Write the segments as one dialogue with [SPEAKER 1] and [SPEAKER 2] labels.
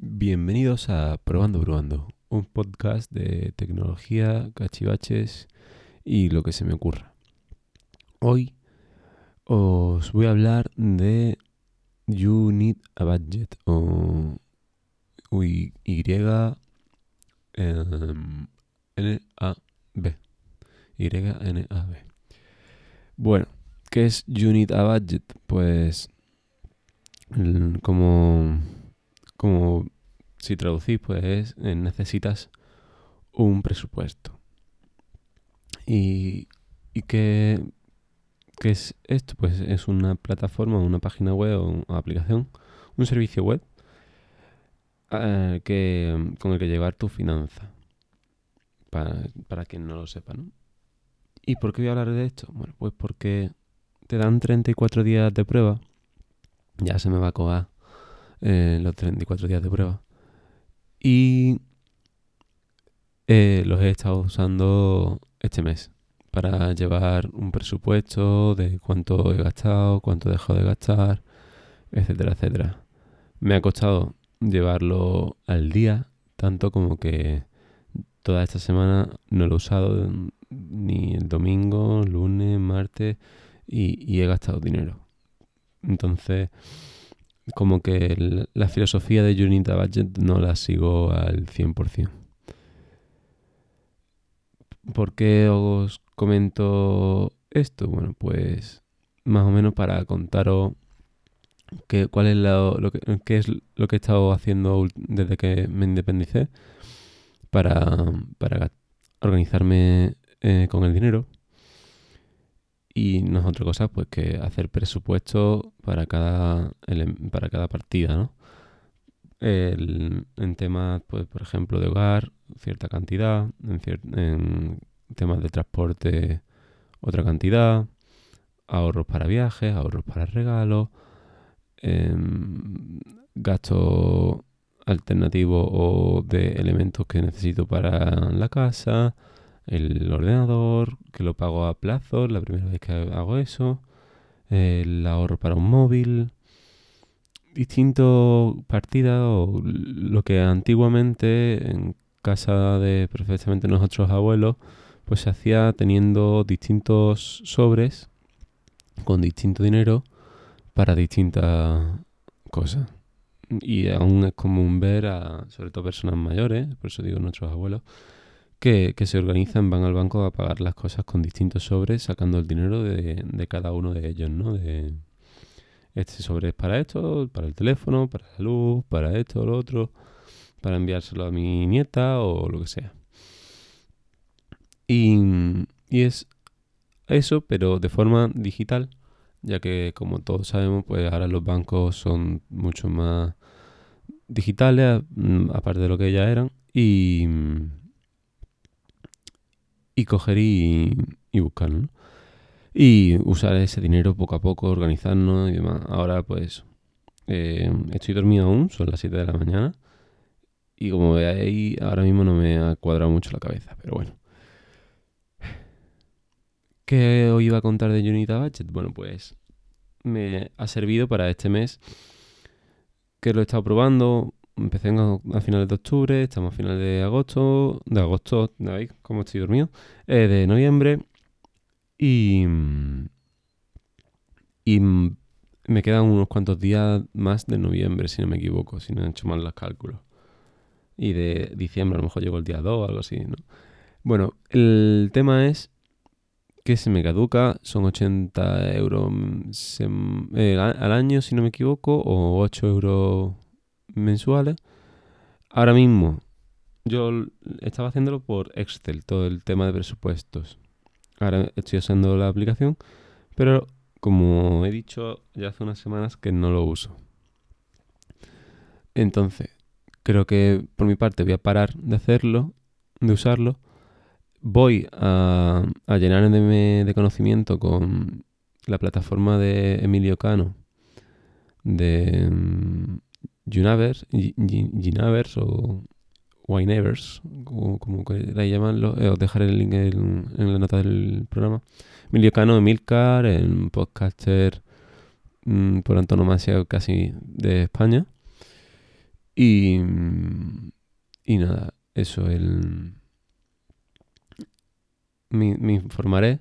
[SPEAKER 1] Bienvenidos a Probando Probando, un podcast de tecnología, cachivaches y lo que se me ocurra. Hoy os voy a hablar de You Need a Budget o Y em, N A B. Y N A B. Bueno, ¿qué es You Need a Budget? Pues como como si traducís, pues eh, necesitas un presupuesto. ¿Y, y qué, es esto? Pues es una plataforma, una página web o una aplicación, un servicio web eh, que, con el que llevar tu finanza. Para, para quien no lo sepa, ¿no? ¿Y por qué voy a hablar de esto? Bueno, pues porque te dan 34 días de prueba. Ya se me va a coger eh, los 34 días de prueba. Y eh, los he estado usando este mes para llevar un presupuesto de cuánto he gastado, cuánto he dejado de gastar, etcétera, etcétera. Me ha costado llevarlo al día, tanto como que toda esta semana no lo he usado ni el domingo, lunes, martes y, y he gastado dinero. Entonces, como que la filosofía de Unita Budget no la sigo al 100%. ¿Por qué os comento esto? Bueno, pues más o menos para contaros qué, cuál es lo, que, qué es lo que he estado haciendo desde que me independicé para, para organizarme eh, con el dinero y no es otra cosa pues que hacer presupuesto para cada, para cada partida, ¿no? en temas, pues, por ejemplo, de hogar, cierta cantidad, en, temas de transporte, otra cantidad, ahorros para viajes, ahorros para regalos, em, gastos alternativos o de elementos que necesito para la casa, el ordenador, que lo pago a plazo, la primera vez que hago eso, el ahorro para un móvil, distintos partidas o lo que antiguamente en casa de perfectamente nuestros abuelos pues se hacía teniendo distintos sobres con distinto dinero para distintas cosas. Y aún es común ver a, sobre todo personas mayores, por eso digo nuestros abuelos, que, se organizan, van al banco a pagar las cosas con distintos sobres, sacando el dinero de, cada uno de ellos, ¿no? De, este sobre es para esto, para el teléfono, para la luz, para esto, lo otro, para enviárselo a mi nieta o lo que sea. Y, y es eso, pero de forma digital, ya que como todos sabemos, pues ahora los bancos son mucho más digitales, aparte de lo que ya eran, y, y coger y, y. Y usar ese dinero poco a poco, organizarnos y demás. Ahora pues eh, estoy dormido aún, son las 7 de la mañana. Y como veis, ahora mismo no me ha cuadrado mucho la cabeza, pero bueno. ¿Qué os iba a contar de Unita Budget? Bueno, pues me ha servido para este mes que lo he estado probando empecé a finales de octubre, estamos a finales de agosto, de agosto, ¿veis cómo estoy dormido? Eh, de noviembre y, y me quedan unos cuantos días más de noviembre, si no me equivoco, si no he hecho mal los cálculos. Y de diciembre a lo mejor llego el día 2 o algo así, ¿no? Bueno, el tema es que se me caduca, son 80 euros eh, al año, si no me equivoco, o 8 euros mensuales. Ahora mismo, yo estaba haciéndolo por Excel, todo el tema de presupuestos. Ahora estoy usando la aplicación, pero como he dicho ya hace unas semanas que no lo uso. Entonces, creo que por mi parte voy a parar de hacerlo, de usarlo. Voy a, a llenarme de conocimiento con la plataforma de Emilio Cano de Junavers, Ginavers o Winevers, como, como la eh, os dejaré el link en, la nota del programa. Emilio Cano, Emilcar, el podcaster mm, por antonomasia casi de España. Y, y nada, eso, el... Me informaré.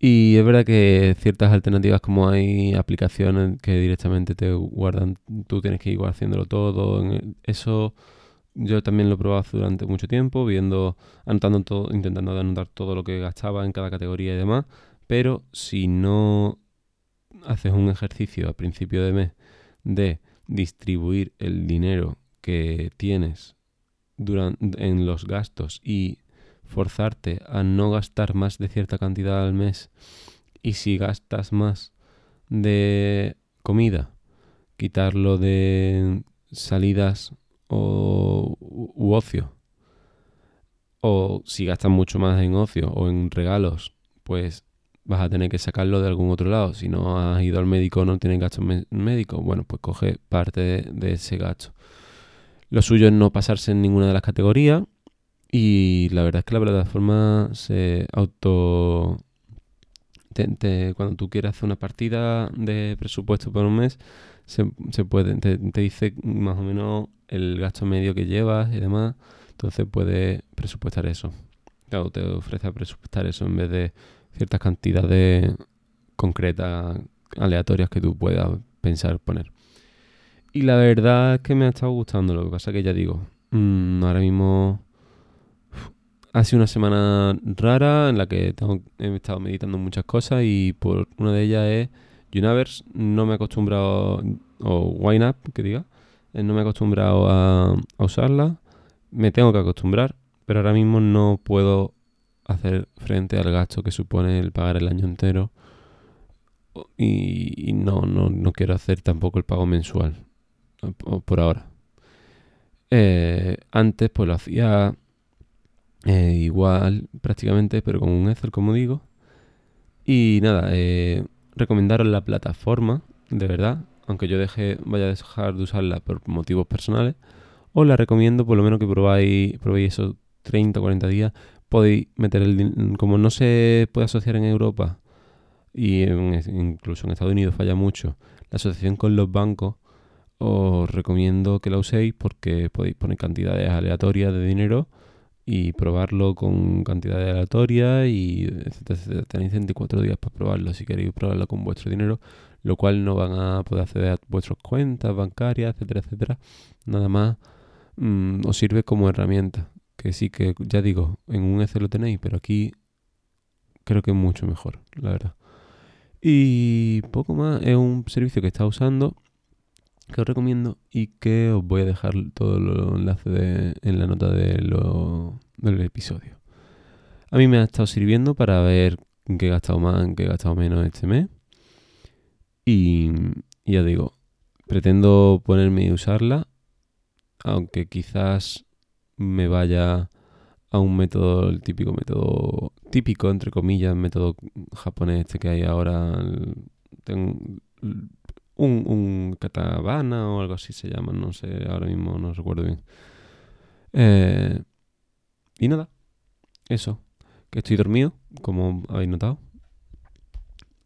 [SPEAKER 1] Y es verdad que ciertas alternativas como hay aplicaciones que directamente te guardan, tú tienes que ir haciéndolo todo. Eso yo también lo he probado durante mucho tiempo, viendo, anotando todo, intentando anotar todo lo que gastaba en cada categoría y demás. Pero si no haces un ejercicio a principio de mes de distribuir el dinero que tienes durante, en los gastos y forzarte a no gastar más de cierta cantidad al mes y si gastas más de comida, quitarlo de salidas o u ocio. O si gastas mucho más en ocio o en regalos, pues vas a tener que sacarlo de algún otro lado. Si no has ido al médico no tienes gastos médicos, bueno, pues coge parte de, ese gasto. Lo suyo es no pasarse en ninguna de las categorías. Y la verdad es que la plataforma se auto... cuando tú quieres hacer una partida de presupuesto por un mes, se, se puede, te, te, dice más o menos el gasto medio que llevas y demás. Entonces puedes presupuestar eso. Claro, te ofrece presupuestar eso en vez de ciertas cantidades concretas, aleatorias que tú puedas pensar poner. Y la verdad es que me ha estado gustando, lo que pasa que ya digo, mmm, ahora mismo ha sido una semana rara en la que he estado meditando muchas cosas y por una de ellas es Universe, no me he acostumbrado, o Wine Up, que diga, eh, no me he acostumbrado a, usarla, me tengo que acostumbrar, pero ahora mismo no puedo hacer frente al gasto que supone el pagar el año entero. Y, no, no, no, quiero hacer tampoco el pago mensual. Por ahora. Eh, antes pues lo hacía eh, igual prácticamente, pero con un Excel como digo. Y nada, eh, recomendaros la plataforma, de verdad. Aunque yo deje, vaya a dejar de usarla por motivos personales. Os la recomiendo por lo menos que probáis, probéis esos 30 o 40 días podéis meter el como no se puede asociar en Europa y incluso en Estados Unidos falla mucho la asociación con los bancos os recomiendo que la uséis porque podéis poner cantidades aleatorias de dinero y probarlo con cantidades aleatorias y etcétera, tenéis 24 días para probarlo si queréis probarlo con vuestro dinero lo cual no van a poder acceder a vuestras cuentas bancarias etcétera etcétera nada más mm, os sirve como herramienta que sí que ya digo, en un Excel lo tenéis, pero aquí creo que es mucho mejor, la verdad. Y poco más, es un servicio que está usando, que os recomiendo y que os voy a dejar todos los enlaces en la nota de lo, del episodio. A mí me ha estado sirviendo para ver en qué he gastado más, en qué he gastado menos este mes. Y, ya digo, pretendo ponerme y usarla, aunque quizás me vaya a un método, el típico método, típico entre comillas, método japonés este que hay ahora, un, un katabana o algo así se llama, no sé, ahora mismo no recuerdo bien. Eh, y nada, eso, que estoy dormido, como habéis notado.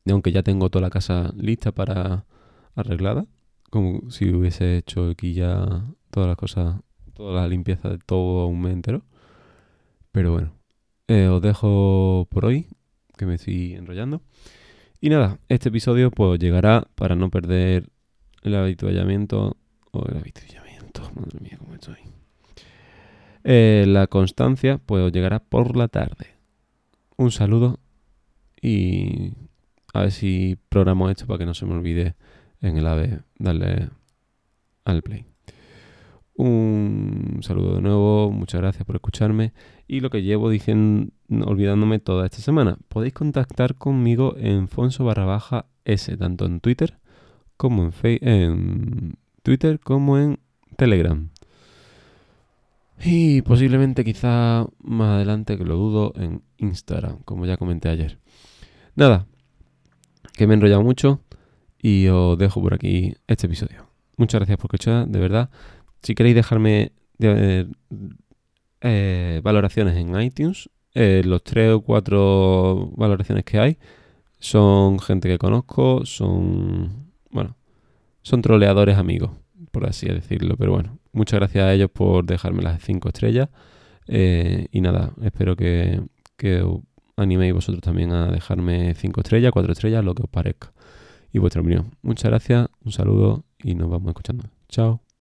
[SPEAKER 1] Y aunque ya tengo toda la casa lista para arreglada, como si hubiese hecho aquí ya todas las cosas toda la limpieza de todo un mes entero. Pero bueno, eh, os dejo por hoy, que me estoy enrollando. Y nada, este episodio pues llegará para no perder el habituallamiento. O el habituallamiento, madre mía, cómo estoy. Eh, la constancia pues llegará por la tarde. Un saludo y a ver si programo esto para que no se me olvide en el AVE darle al play. Un saludo de nuevo, muchas gracias por escucharme. Y lo que llevo diciendo, olvidándome toda esta semana, podéis contactar conmigo en Fonso barra baja S, tanto en Twitter como en, en Twitter como en Telegram. Y posiblemente quizá más adelante, que lo dudo, en Instagram, como ya comenté ayer. Nada, que me he enrollado mucho y os dejo por aquí este episodio. Muchas gracias por escuchar, de verdad. Si queréis dejarme eh, eh, valoraciones en iTunes, eh, los tres o cuatro valoraciones que hay son gente que conozco, son, bueno, son troleadores amigos. por así decirlo. Pero bueno, muchas gracias a ellos por dejarme las cinco estrellas. Y nada, espero que, que animéis vosotros también a dejarme cinco estrellas, cuatro estrellas, lo que os parezca. Y vuestra opinión. Muchas gracias, un saludo y nos vamos escuchando. Chao.